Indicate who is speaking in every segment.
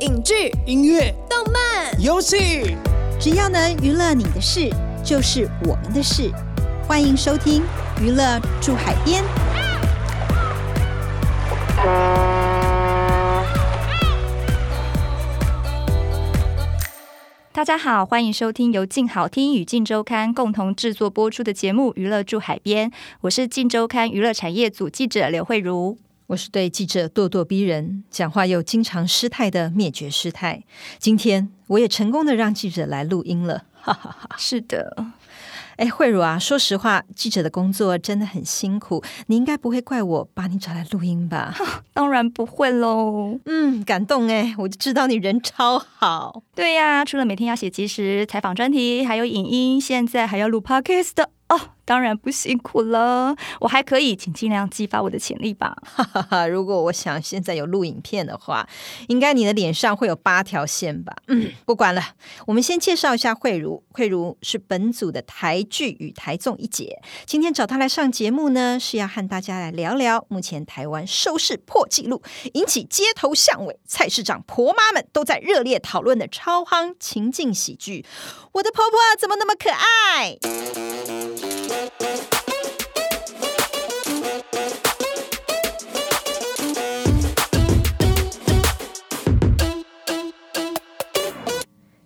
Speaker 1: 影剧、
Speaker 2: 音乐、
Speaker 1: 动漫、
Speaker 2: 游戏，
Speaker 3: 只要能娱乐你的事，就是我们的事。欢迎收听《娱乐住海边》。
Speaker 4: 大家好，欢迎收听由静好听与静周刊共同制作播出的节目《娱乐住海边》，我是静周刊娱乐产业组记者刘慧茹。
Speaker 3: 我是对记者咄咄逼人、讲话又经常失态的灭绝师太。今天我也成功的让记者来录音了，哈哈哈。
Speaker 4: 是的，
Speaker 3: 哎，慧茹啊，说实话，记者的工作真的很辛苦，你应该不会怪我把你找来录音吧？
Speaker 4: 当然不会喽。
Speaker 3: 嗯，感动哎，我就知道你人超好。
Speaker 4: 对呀，除了每天要写即时采访专题，还有影音，现在还要录 Podcast 的哦。当然不辛苦了，我还可以，请尽量激发我的潜力吧。
Speaker 3: 哈哈哈，如果我想现在有录影片的话，应该你的脸上会有八条线吧？嗯，不管了，我们先介绍一下慧茹。慧茹是本组的台剧与台综一姐，今天找她来上节目呢，是要和大家来聊聊目前台湾收视破纪录，引起街头巷尾、菜市场婆妈们都在热烈讨论的超夯情境喜剧。我的婆婆怎么那么可爱？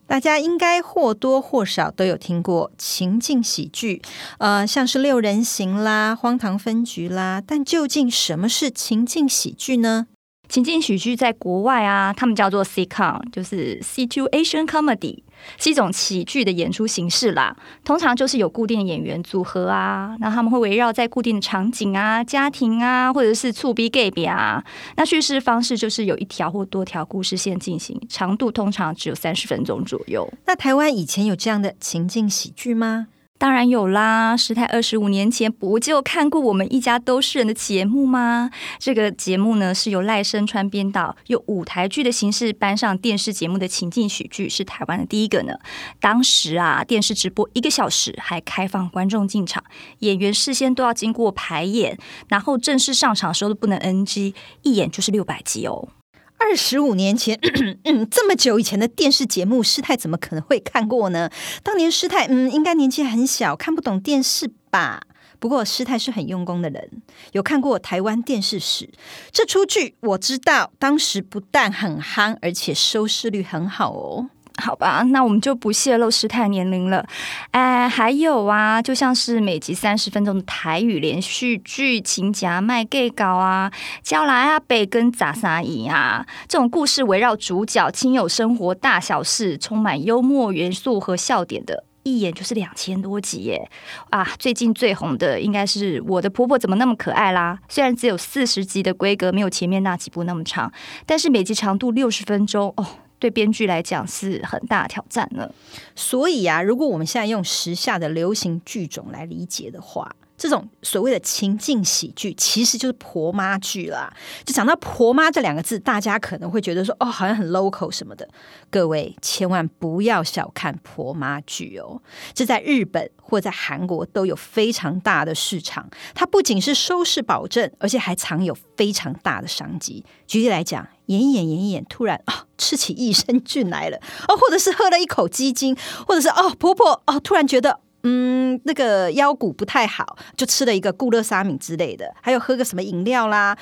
Speaker 3: 大家应该或多或少都有听过情境喜剧，呃，像是六人行啦、荒唐分局啦。但究竟什么是情境喜剧呢？
Speaker 4: 情境喜剧在国外啊，他们叫做 sitcom，就是 situation comedy，是一种喜剧的演出形式啦。通常就是有固定的演员组合啊，那他们会围绕在固定的场景啊、家庭啊，或者是厝边隔壁啊。那叙事方式就是有一条或多条故事线进行，长度通常只有三十分钟左右。
Speaker 3: 那台湾以前有这样的情境喜剧吗？
Speaker 4: 当然有啦，师太二十五年前不就看过我们一家都是人的节目吗？这个节目呢是由赖声川编导，用舞台剧的形式搬上电视节目的情境喜剧，是台湾的第一个呢。当时啊，电视直播一个小时，还开放观众进场，演员事先都要经过排演，然后正式上场的时候都不能 NG，一演就是六百集哦。
Speaker 3: 二十五年前，这么久以前的电视节目，师太怎么可能会看过呢？当年师太，嗯，应该年纪很小，看不懂电视吧？不过师太是很用功的人，有看过台湾电视史。这出剧我知道，当时不但很夯，而且收视率很好哦。
Speaker 4: 好吧，那我们就不泄露师太年龄了。哎，还有啊，就像是每集三十分钟的台语连续剧《亲家卖假稿》啊，《叫来啊北跟杂沙姨》啊，这种故事围绕主角亲友生活大小事，充满幽默元素和笑点的，一眼就是两千多集耶！啊，最近最红的应该是《我的婆婆怎么那么可爱》啦。虽然只有四十集的规格，没有前面那几部那么长，但是每集长度六十分钟哦。对编剧来讲是很大挑战呢。
Speaker 3: 所以啊，如果我们现在用时下的流行剧种来理解的话，这种所谓的情境喜剧，其实就是婆妈剧啦。就讲到婆妈这两个字，大家可能会觉得说，哦，好像很 local 什么的。各位千万不要小看婆妈剧哦，这在日本或在韩国都有非常大的市场。它不仅是收视保证，而且还藏有非常大的商机。举例来讲，演一演演一演，突然、哦，吃起益生菌来了哦，或者是喝了一口鸡精，或者是哦，婆婆哦，突然觉得。嗯，那个腰骨不太好，就吃了一个固乐沙米之类的，还有喝个什么饮料啦。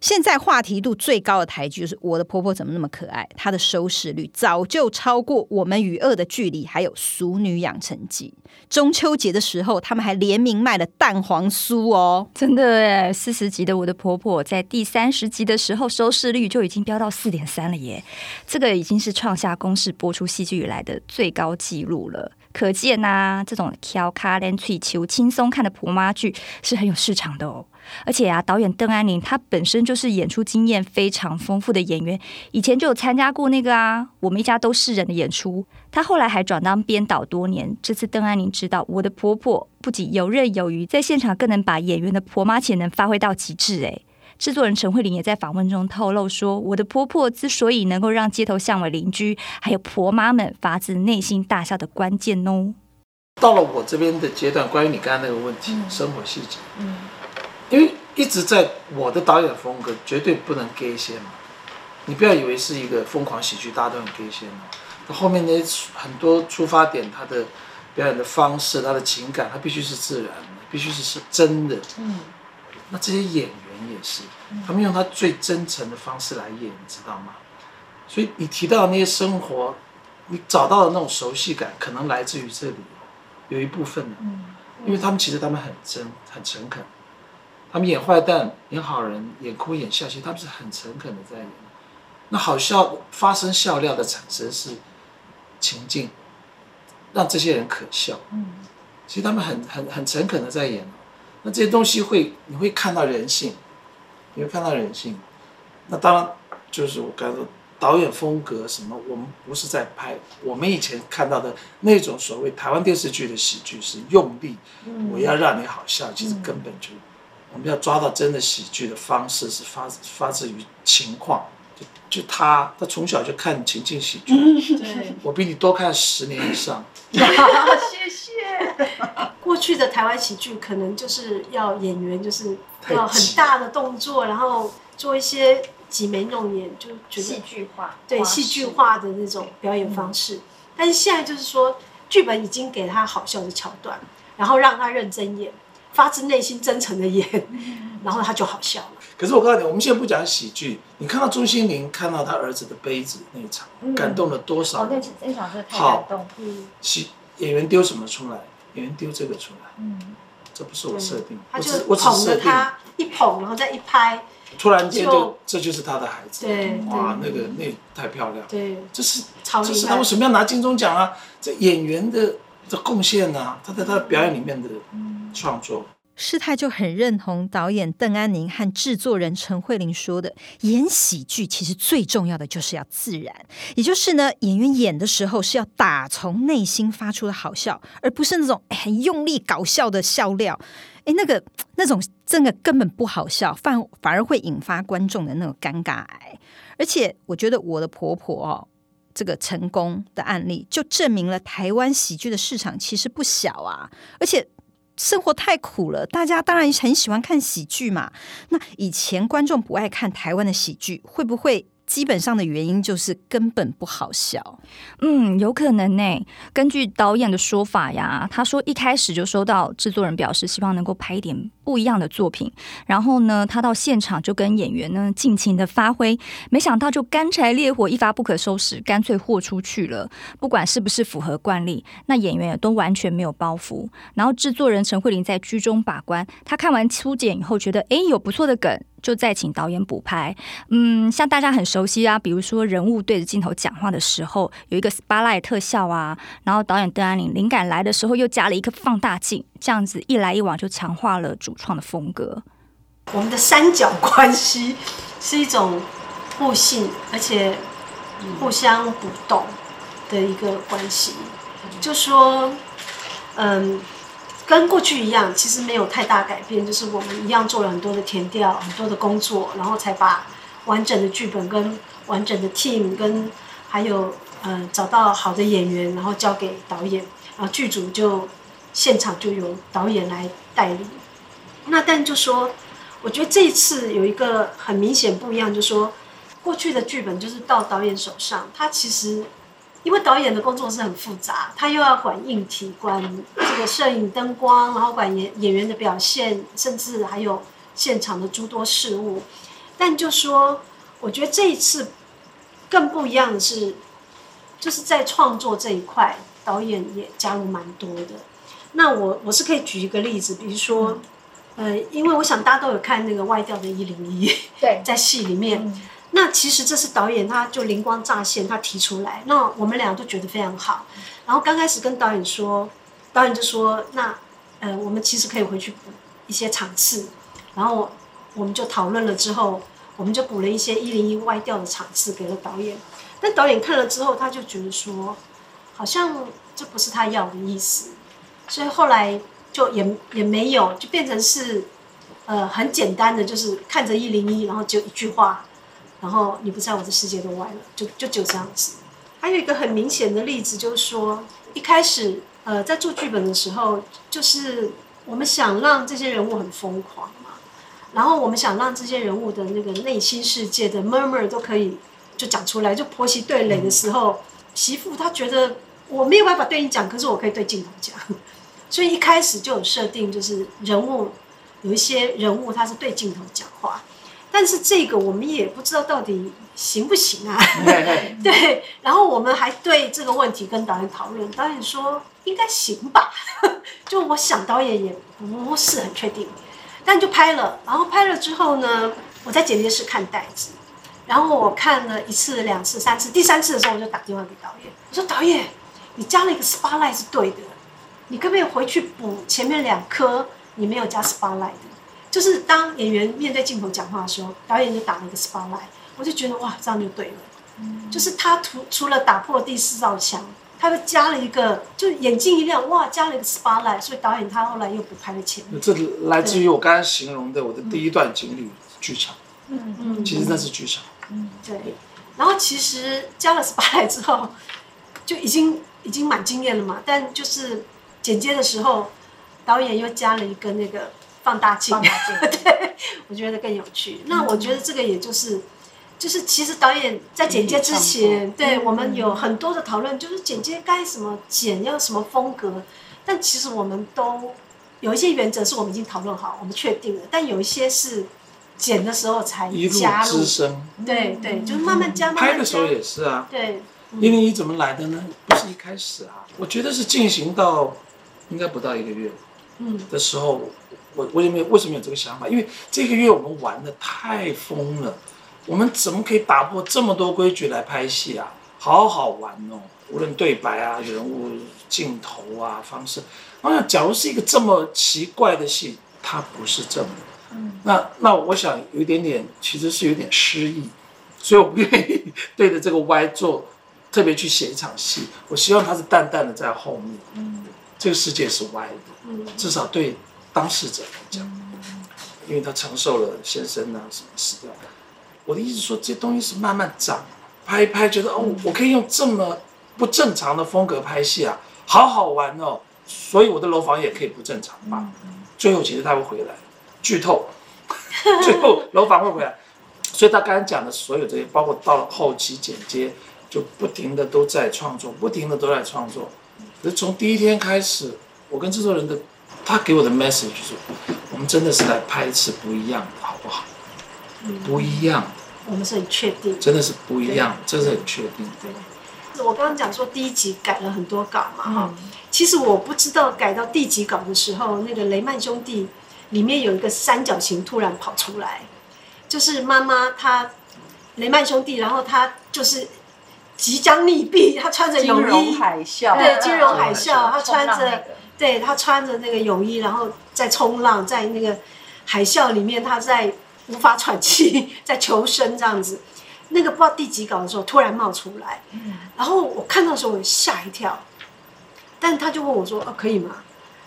Speaker 3: 现在话题度最高的台剧就是《我的婆婆怎么那么可爱》，它的收视率早就超过《我们与恶的距离》，还有《熟女养成记》。中秋节的时候，他们还联名卖了蛋黄酥哦，
Speaker 4: 真的耶！四十集的《我的婆婆》在第三十集的时候，收视率就已经飙到四点三了耶，这个已经是创下公视播出戏剧以来的最高纪录了。可见呐、啊，这种挑卡连吹球轻松看的婆妈剧是很有市场的哦。而且啊，导演邓安宁他本身就是演出经验非常丰富的演员，以前就有参加过那个啊，我们一家都是人的演出。他后来还转当编导多年。这次邓安宁知道我的婆婆不仅游刃有余，在现场更能把演员的婆妈潜能发挥到极致。哎，制作人陈慧琳也在访问中透露说，我的婆婆之所以能够让街头巷尾邻居还有婆妈们发自内心大笑的关键哦。
Speaker 2: 到了我这边的阶段，关于你刚才那个问题，嗯、生活细节，嗯。因为一直在我的导演风格绝对不能给一些嘛，你不要以为是一个疯狂喜剧，大家都很开心。那后面那些很多出发点，他的表演的方式，他的情感，他必须是自然的，必须是是真的。嗯。那这些演员也是，他们用他最真诚的方式来演，你知道吗？所以你提到的那些生活，你找到的那种熟悉感，可能来自于这里，有一部分的。因为他们其实他们很真，很诚恳。他们演坏蛋、演好人、演哭演笑，其实他们是很诚恳的在演。那好笑发生笑料的产生是情境，让这些人可笑。其实他们很很很诚恳的在演。那这些东西会，你会看到人性，你会看到人性。那当然就是我刚才说导演风格什么，我们不是在拍我们以前看到的那种所谓台湾电视剧的喜剧是用力，我要让你好笑，其实根本就我们要抓到真的喜剧的方式是发发自于情况。就就他，他从小就看情景喜剧，我比你多看十年以上。
Speaker 1: 过去的台湾喜剧可能就是要演员就是要很大的动作，然后做一些挤眉弄眼，就觉得
Speaker 4: 戏剧化，
Speaker 1: 对戏剧化的那种表演方式。嗯、但是现在就是说，剧本已经给他好笑的桥段，然后让他认真演，发自内心真诚的演，然后他就好笑了。
Speaker 2: 可是我告诉你，我们现在不讲喜剧，你看到朱心凌看到他儿子的杯子那一场，嗯、感动了多少？
Speaker 4: 哦，那那场是太感动。
Speaker 2: 嗯，喜演员丢什么出来？演员丢这个出来，嗯，这不是我设定，
Speaker 1: 他就捧着他一捧，然后再一拍，
Speaker 2: 突然间就这就是他的孩子，对，哇，那个那太漂亮，对，这是这是他为什么要拿金钟奖啊？这演员的的贡献啊，他在他的表演里面的创作。
Speaker 3: 师太就很认同导演邓安宁和制作人陈慧玲说的，演喜剧其实最重要的就是要自然，也就是呢，演员演的时候是要打从内心发出的好笑，而不是那种很用力搞笑的笑料。诶，那个那种真的根本不好笑，反反而会引发观众的那种尴尬癌。而且我觉得我的婆婆哦，这个成功的案例就证明了台湾喜剧的市场其实不小啊，而且。生活太苦了，大家当然很喜欢看喜剧嘛。那以前观众不爱看台湾的喜剧，会不会？基本上的原因就是根本不好笑，
Speaker 4: 嗯，有可能呢。根据导演的说法呀，他说一开始就收到制作人表示希望能够拍一点不一样的作品，然后呢，他到现场就跟演员呢尽情的发挥，没想到就干柴烈火，一发不可收拾，干脆豁出去了。不管是不是符合惯例，那演员也都完全没有包袱。然后制作人陈慧玲在居中把关，他看完初剪以后觉得，哎，有不错的梗。就再请导演补拍，嗯，像大家很熟悉啊，比如说人物对着镜头讲话的时候，有一个 spotlight 特效啊，然后导演邓安宁灵感来的时候又加了一个放大镜，这样子一来一往就强化了主创的风格。
Speaker 1: 我们的三角关系是一种互信而且互相补动的一个关系，就说，嗯。跟过去一样，其实没有太大改变，就是我们一样做了很多的填调，很多的工作，然后才把完整的剧本跟完整的 team 跟还有呃找到好的演员，然后交给导演，然后剧组就现场就由导演来代理。那但就说，我觉得这一次有一个很明显不一样，就是说过去的剧本就是到导演手上，他其实。因为导演的工作是很复杂，他又要管硬体、管这个摄影、灯光，然后管演演员的表现，甚至还有现场的诸多事物。但就说，我觉得这一次更不一样的是，就是在创作这一块，导演也加入蛮多的。那我我是可以举一个例子，比如说，呃，因为我想大家都有看那个外调的一零一，对，在戏里面。嗯那其实这是导演，他就灵光乍现，他提出来，那我们俩都觉得非常好。然后刚开始跟导演说，导演就说：“那呃，我们其实可以回去补一些场次。”然后我们就讨论了之后，我们就补了一些一零一外调的场次给了导演。但导演看了之后，他就觉得说，好像这不是他要的意思，所以后来就也也没有，就变成是呃很简单的，就是看着一零一，然后就一句话。然后你不在我的世界都歪了，就就就这样子。还有一个很明显的例子，就是说一开始呃在做剧本的时候，就是我们想让这些人物很疯狂嘛，然后我们想让这些人物的那个内心世界的 murmur 都可以就讲出来，就婆媳对垒的时候，媳妇她觉得我没有办法对你讲，可是我可以对镜头讲，所以一开始就有设定，就是人物有一些人物他是对镜头讲话，但是这个我们也不知道到底行不行啊？对，然后我们还对这个问题跟导演讨论，导演说应该行吧，就我想导演也不是很确定，但就拍了，然后拍了之后呢，我在剪接室看袋子。然后我看了一次、两次、三次，第三次的时候我就打电话给导演，我说：“导演，你加了一个 spotlight 是对的，你可不可以回去补前面两颗你没有加 spotlight 的？就是当演员面对镜头讲话的时候，导演就打了一个 spotlight，我就觉得哇，这样就对了。嗯、就是他除除了打破第四道墙，他又加了一个，就眼睛一亮，哇，加了一个 spotlight，所以导演他后来又补拍了前面。
Speaker 2: 这来自于我刚刚形容的我的第一段经历，剧场。
Speaker 1: 嗯嗯，
Speaker 2: 其实那是剧场。
Speaker 1: 嗯，对，然后其实加了 spotlight 之后，就已经已经蛮惊艳了嘛。但就是剪接的时候，导演又加了一个那个放大镜，放大镜，对，我觉得更有趣。那我觉得这个也就是，就是其实导演在剪接之前，对我们有很多的讨论，就是剪接该什么剪，要什么风格。但其实我们都有一些原则是我们已经讨论好，我们确定了。但有一些是。剪的时候才加入，对对，就是慢慢加。慢慢加。
Speaker 2: 拍的时候也是啊。
Speaker 1: 对。
Speaker 2: 一零一怎么来的呢？不是一开始啊，我觉得是进行到应该不到一个月，嗯的时候，我我也没有为什么有这个想法？因为这个月我们玩的太疯了，我们怎么可以打破这么多规矩来拍戏啊？好好玩哦，无论对白啊、人物、镜头啊、方式。我想，假如是一个这么奇怪的戏，它不是这么。那那我想有一点点，其实是有点失意，所以我不愿意 对着这个歪做，特别去写一场戏。我希望它是淡淡的在后面，嗯，这个世界是歪的，嗯，至少对当事者来讲，因为他承受了先生啊什么死掉。我的意思说，这东西是慢慢长，拍一拍，觉得哦，我可以用这么不正常的风格拍戏啊，好好玩哦，所以我的楼房也可以不正常吧。最后其实他会回来。剧透，最后楼房会回来，所以他刚才讲的所有这些，包括到了后期剪接，就不停的都在创作，不停的都在创作。从第一天开始，我跟制作人的，他给我的 message 是，我们真的是来拍一次不一样的，好不好？不一样的。
Speaker 1: 我们是很确定，
Speaker 2: 真的是不一样，这是很确定。
Speaker 1: 对，我刚刚讲说第一集改了很多稿嘛，哈，其实我不知道改到第几稿的时候，那个雷曼兄弟。里面有一个三角形突然跑出来，就是妈妈她雷曼兄弟，然后他就是即将溺毙，他穿着泳衣，金融
Speaker 5: 海啸，
Speaker 1: 对，金融海啸，他穿着，对，他穿着那个泳衣，然后在冲浪，在那个海啸里面，他在无法喘气，在求生这样子。那个不知道第几稿的时候突然冒出来，然后我看到的时候我吓一跳，但他就问我说：“哦，可以吗？”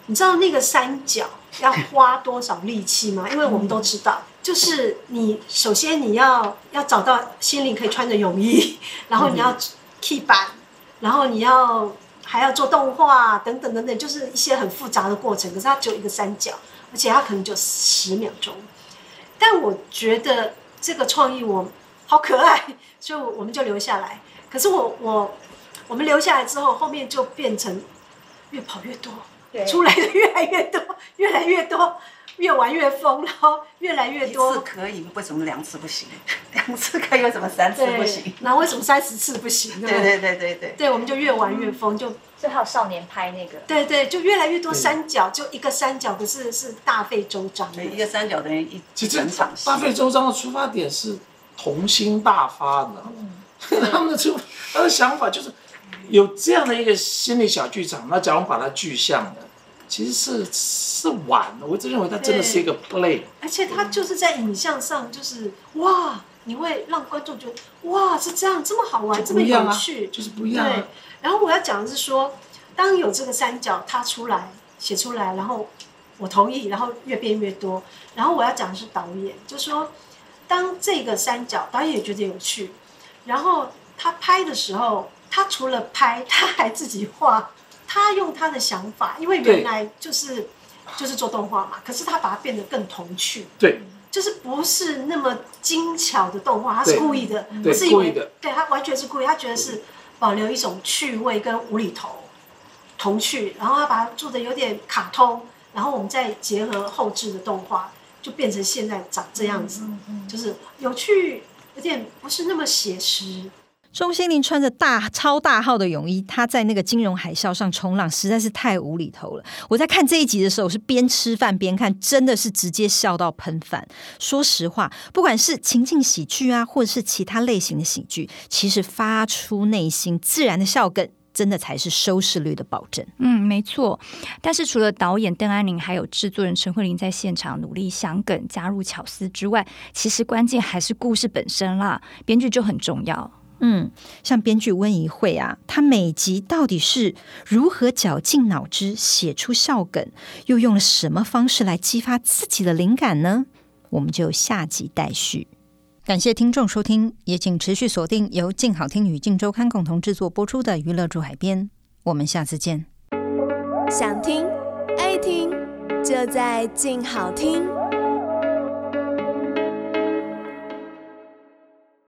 Speaker 1: 你知道那个三角要花多少力气吗？因为我们都知道，就是你首先你要要找到心灵可以穿着泳衣，然后你要 key 板，然后你要还要做动画等等等等，就是一些很复杂的过程。可是它只有一个三角，而且它可能就十秒钟。但我觉得这个创意我好可爱，所以我们就留下来。可是我我我们留下来之后，后面就变成越跑越多。出来的越来越多，越来越多，越玩越疯，然后越来越多。
Speaker 5: 一次可以，为什么两次不行？两次可以，为什么三次不行？
Speaker 1: 那为什么三十次不行？
Speaker 5: 对对对对对。
Speaker 1: 对，我们就越玩越疯，就。
Speaker 3: 最好少年拍那个。
Speaker 1: 对对，就越来越多三角，就一个三角，可是是大费周章。
Speaker 5: 一个三角等于一
Speaker 2: 其实大费周章的出发点是童心大发的，他们的出他的想法就是。有这样的一个心理小剧场，那假如把它具象的，其实是是玩的。我一直认为它真的是一个 play，
Speaker 1: 而且它就是在影像上，就是哇，你会让观众觉得哇是这样，这么好玩，啊、这么有趣，
Speaker 2: 就是不一样、啊。
Speaker 1: 对，然后我要讲的是说，当有这个三角它出来写出来，然后我同意，然后越变越多。然后我要讲的是导演，就是说，当这个三角导演也觉得有趣，然后他拍的时候。他除了拍，他还自己画，他用他的想法，因为原来就是就是做动画嘛，可是他把它变得更童趣。
Speaker 2: 对，
Speaker 1: 就是不是那么精巧的动画，他是故意的，
Speaker 2: 不，
Speaker 1: 是
Speaker 2: 因为
Speaker 1: 对他完全是故意，他觉得是保留一种趣味跟无厘头童趣，然后他把它做的有点卡通，然后我们再结合后置的动画，就变成现在长这样子，就是有趣，有点不是那么写实。
Speaker 3: 钟欣凌穿着大超大号的泳衣，她在那个金融海啸上冲浪，实在是太无厘头了。我在看这一集的时候，是边吃饭边看，真的是直接笑到喷饭。说实话，不管是情境喜剧啊，或者是其他类型的喜剧，其实发出内心自然的笑梗，真的才是收视率的保证。
Speaker 4: 嗯，没错。但是除了导演邓安宁还有制作人陈慧玲在现场努力想梗、加入巧思之外，其实关键还是故事本身啦，编剧就很重要。
Speaker 3: 嗯，像编剧温怡慧啊，他每集到底是如何绞尽脑汁写出笑梗，又用了什么方式来激发自己的灵感呢？我们就下集待续。感谢听众收听，也请持续锁定由静好听与静周刊共同制作播出的《娱乐驻海边》，我们下次见。
Speaker 6: 想听爱听，就在静好听。